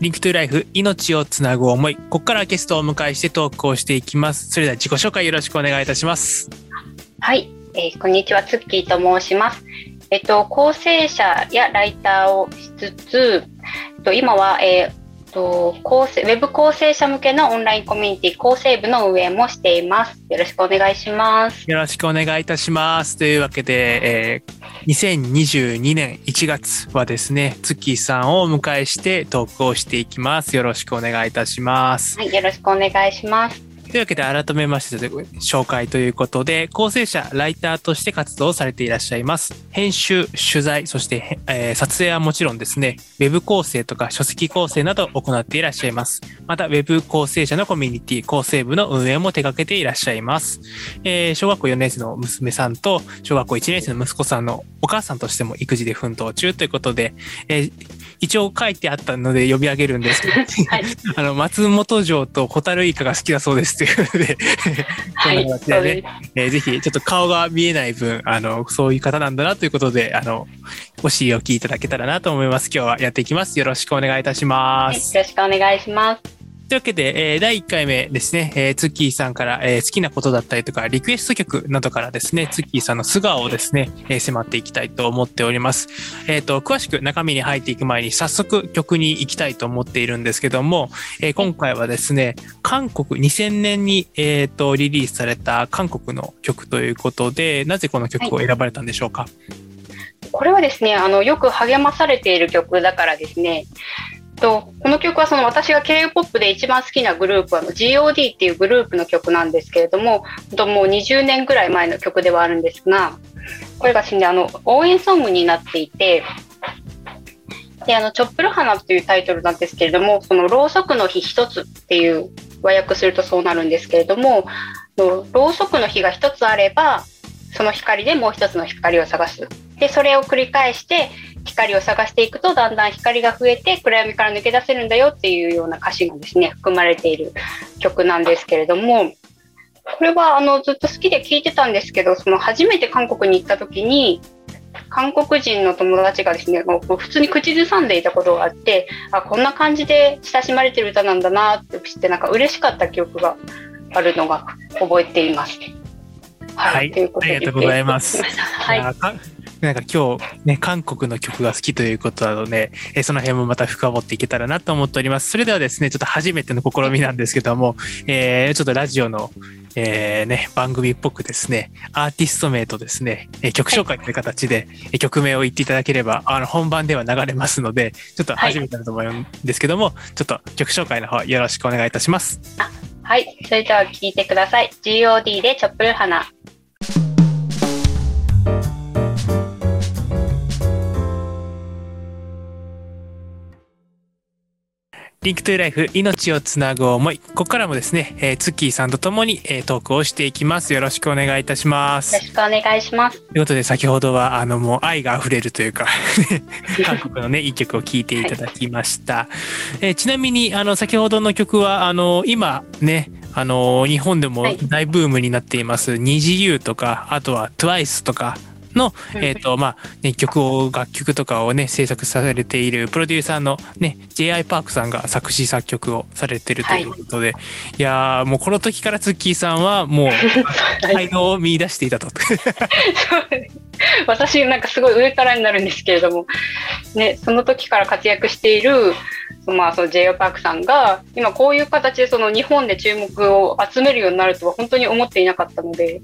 Link to Life 命をつなぐ想い。ここからゲストをお迎えしてトークをしていきます。それでは自己紹介よろしくお願いいたします。はい、えーこんにちは、ツッキーと申します。えっと、校正者やライターをしつつ、えっと、今は、えーと校正ウェブ校正者向けのオンラインコミュニティ校正部の運営もしています。よろしくお願いします。よろしくお願いいたします。というわけで、えー2022年1月はですね、ツッキーさんをお迎えしてトークをしていきます。よろしくお願いいたします。はい、よろしくお願いします。というわけで改めまして紹介ということで構成者ライターとして活動されていらっしゃいます。編集取材そして、えー撮影はもちろんですねウェブ構成とか書籍構成などを行っていらっしゃいます。またウェブ構成者のコミュニティ構成部の運営も手掛けていらっしゃいます、えー小学校4年生の娘さんと小学校1年生の息子さんのお母さんとしても育児で奮闘中ということで、えー一応書いてあったので読み上げるんですけど、はい、あの、松本城とホタルイカが好きだそうですということで、でねです。えーぜひ、ちょっと顔が見えない分、あの、そういう方なんだなということで、あの、お知りおきいただけたらなと思います。今日はやっていきます。よろしくお願いいたしはい、よます。ろしくお願いします。というわけで、えー第1回目ですね、えーツッキーさんから、えー好きなことだったりとか、リクエスト曲などからですね、ツッキーさんの素顔をですね、えー迫っていきたいと思っております。えっ、と、詳しく中身に入っていく前に、早速曲に行きたいと思っているんですけども、えー今回はですね、韓国2000年に、えー、とリリースされた韓国の曲ということで、なぜこの曲を選ばれたんでしょうか？これはですね、あの、よく励まされている曲だからですね、とこの曲はその私が K-POP で一番好きなグループは GOD っていうグループの曲なんですけれども、ともう20年ぐらい前の曲ではあるんですが、これがですね、あの、応援ソングになっていて、で、あの、チョップル花というタイトルなんですけれども、そのろうそくの日一つっていう和訳するとそうなるんですけれども、ろうそくの火が一つあれば、その光でもう一つの光を探す。で、それを繰り返して、光を探していくと、だんだん光が増えて、暗闇から抜け出せるんだよっていうような歌詞がですね、含まれている曲なんですけれども、これはあのずっと好きで聴いてたんですけど、その初めて韓国に行った時に、韓国人の友達がですね、もう普通に口ずさんでいたことがあって、あ、こんな感じで親しまれてる歌なんだなって知って、なんか嬉しかった記憶があるのが覚えています。はいといありがとうございます。はいなんか今日ね、韓国の曲が好きということなので、えーその辺もまた深掘っていけたらなと思っております。それではですね、ちょっと初めての試みなんですけども、えーちょっとラジオの、えーね、番組っぽくですね、アーティスト名とですね、えー曲紹介という形で、えー曲名を言っていただければ、あの、本番では流れますので、ちょっと初めてだと思うんですけども、ちょっと曲紹介の方よろしくお願いいたします。はい、それでは聴いてください。GOD でチョップル花。Link to Life 命をつなぐ想い。ここからもですね、えーツッキーさんと共に、えートークをしていきます。よろしくお願いいたしますよろ。しくお願いします。ということで先ほどはあのもう愛が溢れるというか 韓国のねいい曲を聴いていただきました、えーちなみにあの先ほどの曲はあの今ねあの日本でもはい大ブームになっています「二次 U」とかあとは TWICE とかの、うんえっ、と、まあ、ね、曲を、楽曲とかをね、制作されているプロデューサーのね、J.I. パークさんが作詞作曲をされてるということで、い、やーもうこの時からツッキーさんはもう、才能を見出していたと。私なんかすごい上からになるんですけれども、ね、その時から活躍している、まあ、その J.O. パークさんが今こういう形でその日本で注目を集めるようになるとは本当に思っていなかったので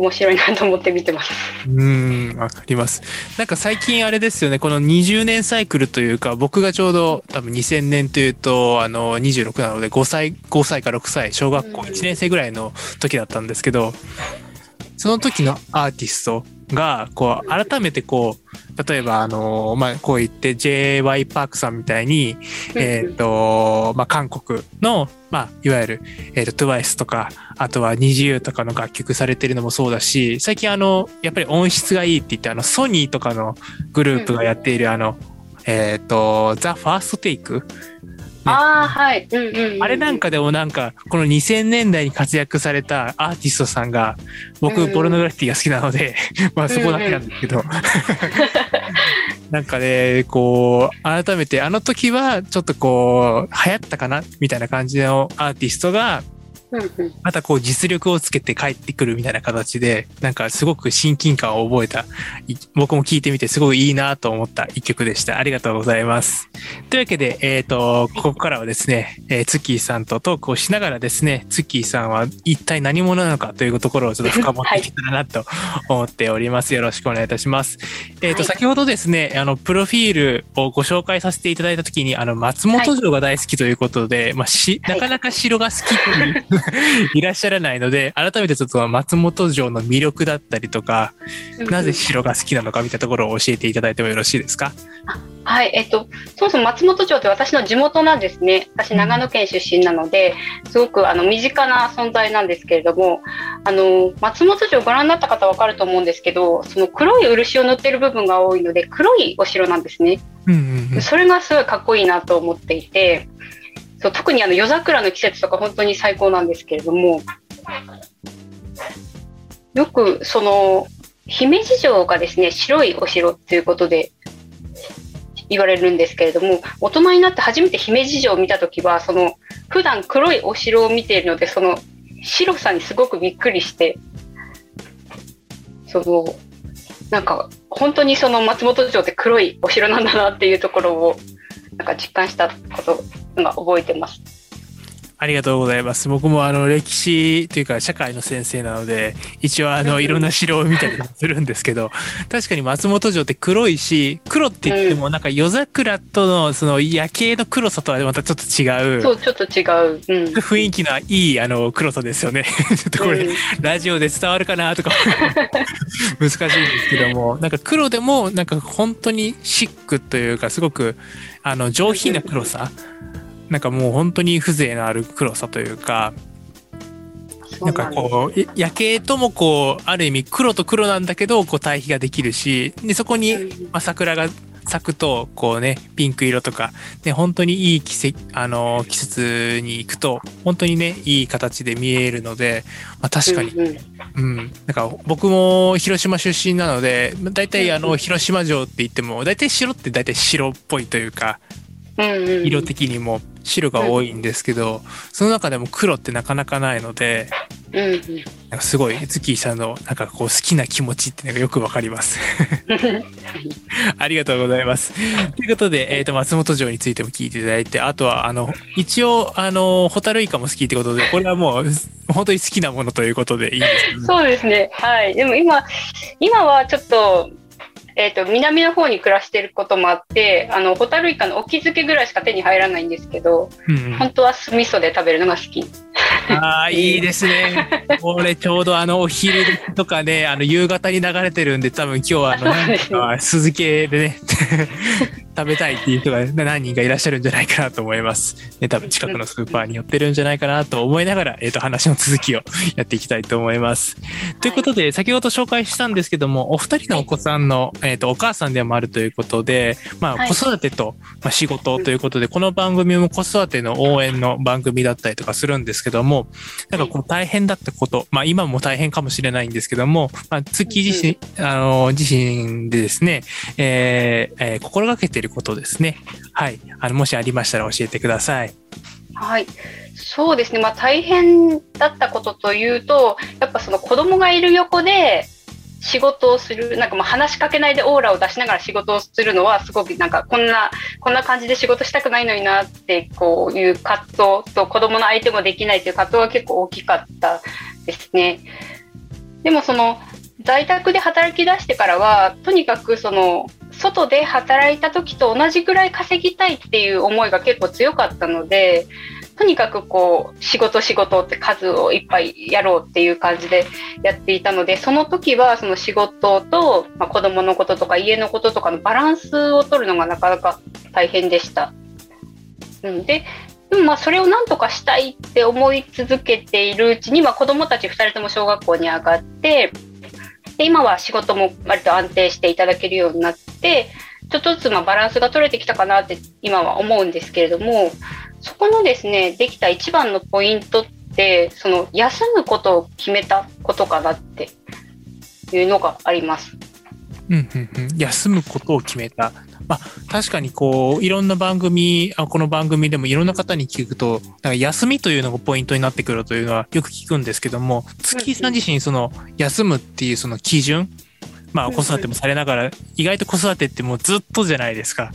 面白いなと思って見てます。うーん、わかります。なんか最近あれですよね、この20年サイクルというか、僕がちょうど多分2000年というと、あの、26なので5歳、5歳か6歳、小学校1年生ぐらいの時だったんですけど、その時のアーティストが、こう、改めてこう、例えば、あの、まあ、こう言って J.Y. パークさんみたいに、えっ、と、まあ、韓国の、まあ、いわゆる、えっ、と、TWICE とか、あとは NiziU とかの楽曲されてるのもそうだし、最近あの、やっぱり音質がいいって言って、あの、ソニーとかのグループがやっている、あの、えっ、と、ザ・ファーストテイクああはい、うんうんうんあれなんかでもなんか、この2000年代に活躍されたアーティストさんが、僕、うんポルノグラフィティが好きなので、まあそこだけなんですけど、なんかね、こう、改めてあの時はちょっとこう、流行ったかなみたいな感じのアーティストが、うんうんまたこう実力をつけて帰ってくるみたいな形で、なんかすごく親近感を覚えた、い僕も聞いてみてすごくいいなと思った一曲でした。ありがとうございます。というわけで、えっ、と、ここからはですね、えー、ツッキーさんとトークをしながらですね、ツッキーさんは一体何者なのかというところをちょっと深掘っていけたらなと思っております。よろしくお願いいたします。えっ、と、はい先ほどですね、あの、プロフィールをご紹介させていただいたときに、あの、松本城が大好きということで、まあ、し、はないかなか城が好きというい らっしゃらないので、改めてちょっと松本城の魅力だったりとか、なぜ城が好きなのかみたいなところを教えていただいてもよろしいですか？はい、えっと、そもそも松本城って私の地元なんですね。私、長野県出身なので、すごくあの身近な存在なんですけれども、あの、松本城ご覧になった方わかると思うんですけど、その黒い漆を塗ってる部分が多いので、黒いお城なんですね。うんうんうん。それがすごいかっこいいなと思っていて、そう特にあの夜桜の季節とか本当に最高なんですけれども、よくその姫路城がですね、白いお城っていうことで言われるんですけれども、大人になって初めて姫路城を見たときは、その普段黒いお城を見ているので、その白さにすごくびっくりして、そのなんか本当にその松本城って黒いお城なんだなっていうところをなんか実感したことが覚えてます。ありがとうございます。僕もあの歴史というか社会の先生なので、一応あのいろんな城を見たりするんですけど、確かに松本城って黒いし、黒って言ってもなんか夜桜とのその夜景の黒さとはまたちょっと違う。そう、ちょっと違う。うん。雰囲気のいいあの黒さですよね。ちょっとこれ、うんラジオで伝わるかなとか 難しいんですけどもなんか黒でもなんか本当にシックというかすごくあの上品な黒さなんかもう本当に風情のある黒さというかなんかこうい夜景ともこうある意味黒と黒なんだけどこう対比ができるしでそこに、うんまあ、桜が咲くとこうねピンク色とかで本当にいい季節あの季節に行くと本当にねいい形で見えるので、まあ、確かに、うんなんか僕も広島出身なので大体あの広島城って言っても大体城って大体白っぽいというか色的にも白が多いんですけどその中でも黒ってなかなかないのでなんかすごい月さんのなんかこう好きな気持ちっていうのがよくわかります。ありがとうございます。ということで、えっ、と、松本城についても聞いていただいて、あとは、あの、一応、あの、ホタルイカも好きってことで、これはもう、本当に好きなものということでいいですかね。そうですね。はい。でも今、今はちょっと、えっ、と、南の方に暮らしてることもあって、あの、ホタルイカの沖漬けぐらいしか手に入らないんですけど、うんうん本当は酢味噌で食べるのが好き。ああ、いいですね。これちょうどあのお昼とかね、あの夕方に流れてるんで、多分今日はあの、ねあ酢漬けでね、食べたいっていう人が何人かいらっしゃるんじゃないかなと思います。ね、多分近くのスーパーに寄ってるんじゃないかなと思いながら、えっ、と、話の続きをやっていきたいと思います。ということで、先ほど紹介したんですけども、お二人のお子さんの、えっ、と、お母さんでもあるということで、まあ、はい子育てと、まあ、仕事ということで、この番組も子育ての応援の番組だったりとかするんですけども、なんかこう大変だったこと、まあ今も大変かもしれないんですけども、まあ月自身、あの、自身でですね、えーえー心がけていることですね。はい。あの、もしありましたら教えてください。はい。そうですね。まあ大変だったことというと、やっぱその子供がいる横で仕事をする、なんかまあ話しかけないでオーラを出しながら仕事をするのはすごくなんかこんな、こんな感じで仕事したくないのになってこういう葛藤と子供の相手もできないという葛藤は結構大きかったですね。でもその在宅で働き出してからは、とにかくその外で働いた時と同じぐらい稼ぎたいっていう思いが結構強かったので、とにかくこう仕事仕事って数をいっぱいやろうっていう感じでやっていたので、その時はその仕事と、まあ、子供のこととか家のこととかのバランスを取るのがなかなか大変でした。うん、で、でもまあそれをなんとかしたいって思い続けているうちに、まあ、子供たち2人とも小学校に上がって、で今は仕事も割と安定していただけるようになっ、ちょっとずつまあバランスが取れてきたかなって今は思うんですけれども、そこのですね、できた一番のポイントって、その休むことを決めたことかなっていうのがあります。うんうんうん、休むことを決めた。まあ、確かにこう、いろんな番組、あこの番組でもいろんな方に聞くと、なんか休みというのがポイントになってくるというのはよく聞くんですけども、月井さん自身、その、休むっていうその基準、まあ、子育てもされながら、意外と子育てってもうずっとじゃないですか。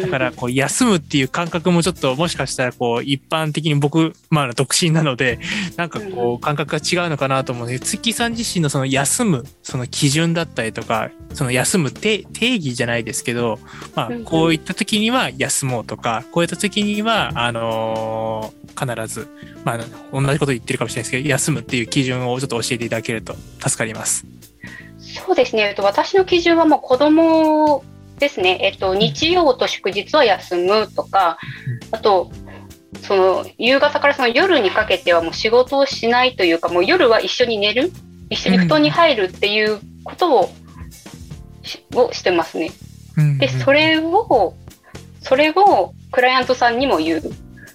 だから、こう、休むっていう感覚もちょっと、もしかしたら、こう、一般的に僕、まあ、独身なので、なんかこう、感覚が違うのかなと思うので、月さん自身のその休む、その基準だったりとか、その休む定義じゃないですけど、まあ、こういった時には休もうとか、こういった時には、あのー、必ず、まあ、同じこと言ってるかもしれないですけど、休むっていう基準をちょっと教えていただけると助かります。そうですね、私の基準はもう子供ですね、えっと、日曜と祝日は休むとか、あと、その夕方からその夜にかけてはもう仕事をしないというか、もう夜は一緒に寝る、一緒に布団に入るっていうことを,、をしてますね。で、それを、それをクライアントさんにも言う。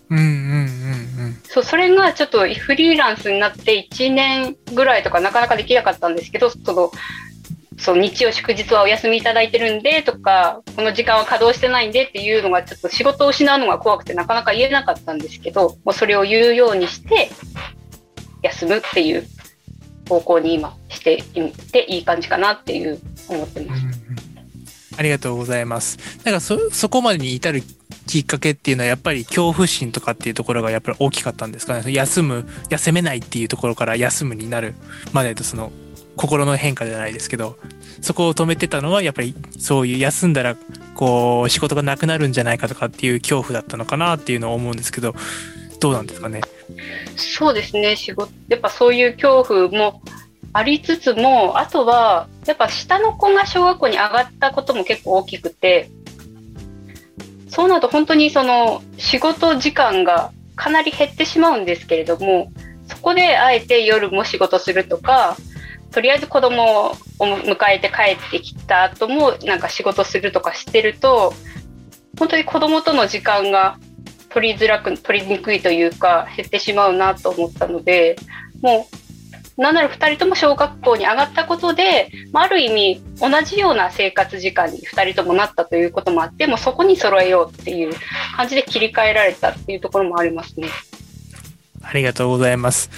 うんうんうんうん、そうそれがちょっとフリーランスになって1年ぐらいとかなかなかできなかったんですけどそのそう日曜祝日はお休みいただいてるんでとかこの時間は稼働してないんでっていうのがちょっと仕事を失うのが怖くてなかなか言えなかったんですけどもうそれを言うようにして休むっていう方向に今していっていい感じかなっていう思ってます。うんありがとうございます。なんかそ、そこまでに至るきっかけっていうのはやっぱり恐怖心とかっていうところがやっぱり大きかったんですかね。休む、休めないっていうところから休むになるまでとその心の変化じゃないですけど、そこを止めてたのは、やっぱりそういう休んだら、こう、仕事がなくなるんじゃないかとかっていう恐怖だったのかなっていうのを思うんですけど、どうなんですかね？そうですね、仕事、やっぱそういう恐怖もありつつも、あとは、やっぱ下の子が小学校に上がったことも結構大きくて、そうなると本当にその仕事時間がかなり減ってしまうんですけれども、そこであえて夜も仕事するとか、とりあえず子供を迎えて帰ってきた後もなんか仕事するとかしてると本当に子供との時間が取りづらく取りにくいというか減ってしまうなと思ったのでもうなんなら2人とも小学校に上がったことで、まあ、ある意味同じような生活時間に2人ともなったということもあってもそこに揃えようっていう感じで切り替えられたっていうところもありますね。ありがとうございます。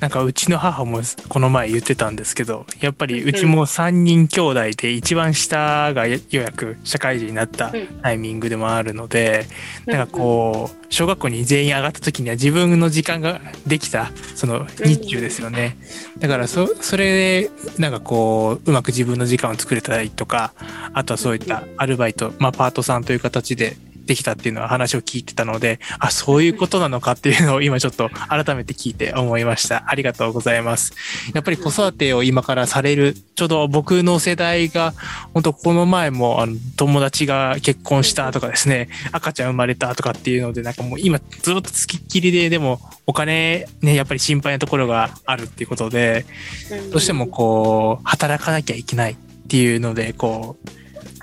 なんかうちの母もこの前言ってたんですけど、やっぱりうちも3人兄弟で一番下がようやく社会人になったタイミングでもあるので、なんかこう、小学校に全員上がった時には自分の時間ができた、その日中ですよね。だからそ、それで、なんかこう、うまく自分の時間を作れたりとか、あとはそういったアルバイト、まあパートさんという形でできたっていうのは話を聞いてたので、あ、そういうことなのかっていうのを今ちょっと改めて聞いて思いました。ありがとうございます。やっぱり子育てを今からされる、ちょうど僕の世代が、本当この前もあの友達が結婚したとかですね、赤ちゃん生まれたとかっていうので、なんかもう今ずっと付きっきりで、でもお金ね、やっぱり心配なところがあるっていうことで、どうしてもこう、働かなきゃいけないっていうので、こう、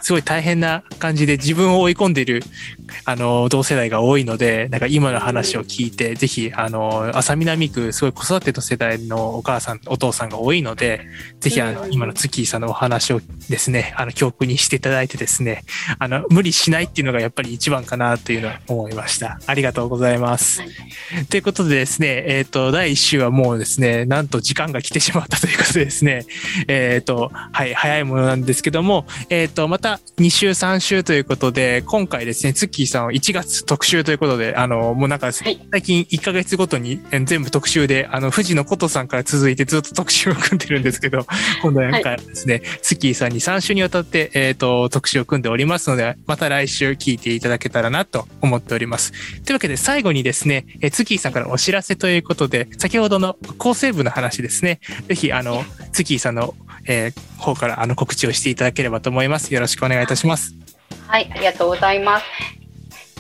すごい大変な感じで自分を追い込んでいる、あの、同世代が多いので、なんか今の話を聞いて、ぜひ、あの、浅南区、すごい子育ての世代のお母さん、お父さんが多いので、ぜひ、あの、今の月さんのお話をですね、あの、教訓にしていただいてですね、あの、無理しないっていうのがやっぱり一番かなというのは思いました。ありがとうございます。はい、ということでですね、えっ、ー、と、第1週はもうですね、なんと時間が来てしまったということでですね、えっ、ー、と、はい、早いものなんですけども、えっ、ー、と、また2週3週ということで、今回ですね、ツッキーさんは1月特集ということで、あの、もうなんか、最近1ヶ月ごとに全部特集で、あの、藤野琴さんから続いてずっと特集を組んでるんですけど、今度なんかですね、はい、ツッキーさんに3週にわたって、えっ、ー、と、特集を組んでおりますので、また来週聞いていただけたらなと思っております。というわけで最後にですね、えツッキーさんからお知らせということで、先ほどの構成部の話ですね、ぜひ、あの、ツッキーさんのえー、方からあの告知をしていただければと思います。よろしくお願いいたします。はい、ありがとうございます。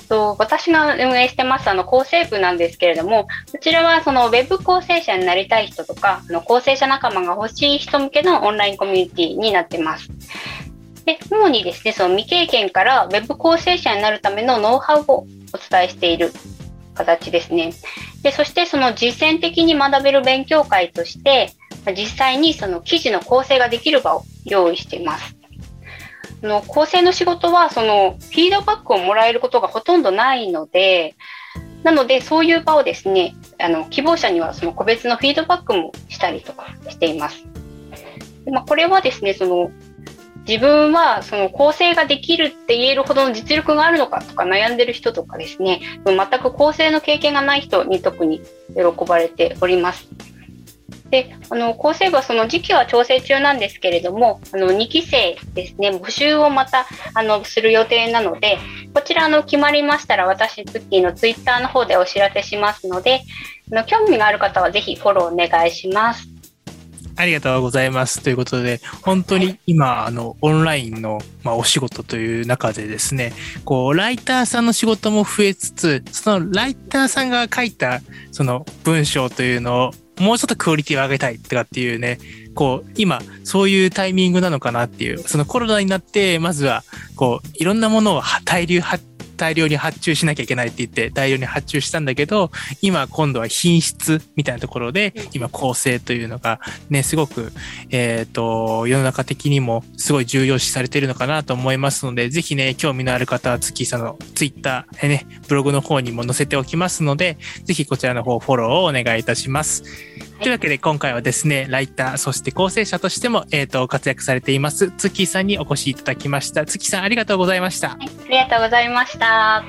と私が運営してますあの構成部なんですけれども、こちらはそのウェブ構成者になりたい人とか、あの構成者仲間が欲しい人向けのオンラインコミュニティになってます。で、主にですね、その未経験からウェブ構成者になるためのノウハウをお伝えしている形ですね。で、そしてその実践的に学べる勉強会として、実際にその記事の構成ができる場を用意しています。の構成の仕事はそのフィードバックをもらえることがほとんどないので、なのでそういう場をですね、あの希望者にはその個別のフィードバックもしたりとかしています。でまあ、これはですね、その自分はその構成ができるって言えるほどの実力があるのかとか悩んでる人とかですね、全く構成の経験がない人に特に喜ばれております。で、あの、厚生部はその時期は調整中なんですけれども、あの、2期生ですね、募集をまた、あの、する予定なので、こちら、の、決まりましたら、私、ツッキーのツイッターの方でお知らせしますので、あの、興味がある方はぜひフォローお願いします。ありがとうございます。ということで、本当に今、あの、オンラインの、まあ、お仕事という中でですね、こう、ライターさんの仕事も増えつつ、そのライターさんが書いた、その文章というのを、もうちょっとクオリティを上げたいとかっていうね、こう、今、そういうタイミングなのかなっていう、そのコロナになって、まずは、こう、いろんなものを大流発大量に発注しなきゃいけないって言って大量に発注したんだけど、今今度は品質みたいなところで、今構成というのがね、すごく、えっ、ー、と、世の中的にもすごい重要視されているのかなと思いますので、ぜひね、興味のある方は月さんのツイッター、ね、ブログの方にも載せておきますので、ぜひこちらの方フォローをお願いいたします。というわけで今回はですね、ライター、そして構成者としても、えっ、ー、と、活躍されています、月さんにお越しいただきました。月さんありがとうございました。はい、ありがとうございました。